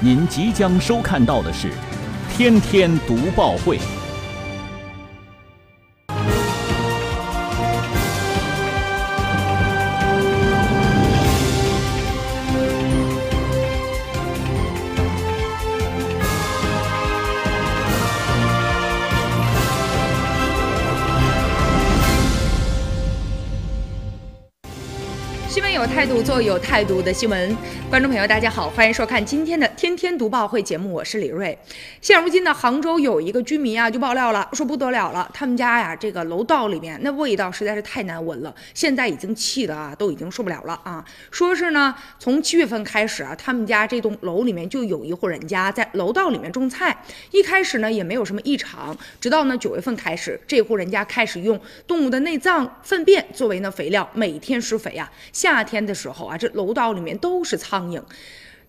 您即将收看到的是《天天读报会》。新闻有态度，做有态度的新闻。观众朋友，大家好，欢迎收看今天的《天天读报会》节目，我是李瑞。现如今呢，杭州有一个居民啊，就爆料了，说不得了了，他们家呀，这个楼道里面那味道实在是太难闻了，现在已经气的啊，都已经受不了了啊。说是呢，从七月份开始啊，他们家这栋楼里面就有一户人家在楼道里面种菜，一开始呢也没有什么异常，直到呢九月份开始，这户人家开始用动物的内脏粪便作为呢肥料，每天施肥啊。夏天的时候啊，这楼道里面都是苍蝇。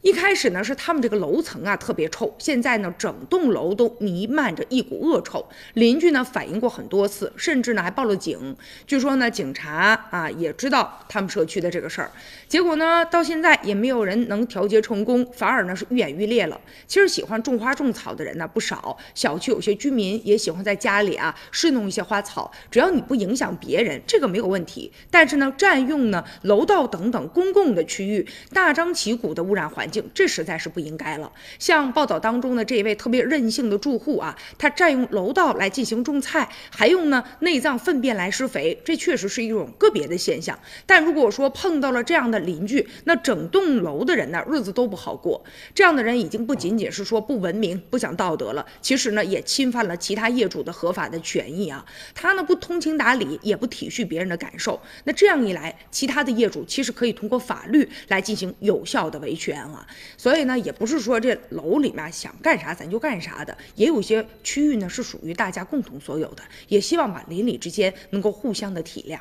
一开始呢是他们这个楼层啊特别臭，现在呢整栋楼都弥漫着一股恶臭。邻居呢反映过很多次，甚至呢还报了警。据说呢警察啊也知道他们社区的这个事儿，结果呢到现在也没有人能调节成功，反而呢是愈演愈烈了。其实喜欢种花种草的人呢不少，小区有些居民也喜欢在家里啊侍弄一些花草，只要你不影响别人，这个没有问题。但是呢占用呢楼道等等公共的区域，大张旗鼓的污染环境。这实在是不应该了。像报道当中的这一位特别任性的住户啊，他占用楼道来进行种菜，还用呢内脏粪便来施肥，这确实是一种个别的现象。但如果说碰到了这样的邻居，那整栋楼的人呢日子都不好过。这样的人已经不仅仅是说不文明、不讲道德了，其实呢也侵犯了其他业主的合法的权益啊。他呢不通情达理，也不体恤别人的感受。那这样一来，其他的业主其实可以通过法律来进行有效的维权啊。所以呢，也不是说这楼里面想干啥咱就干啥的，也有些区域呢是属于大家共同所有的，也希望把邻里之间能够互相的体谅。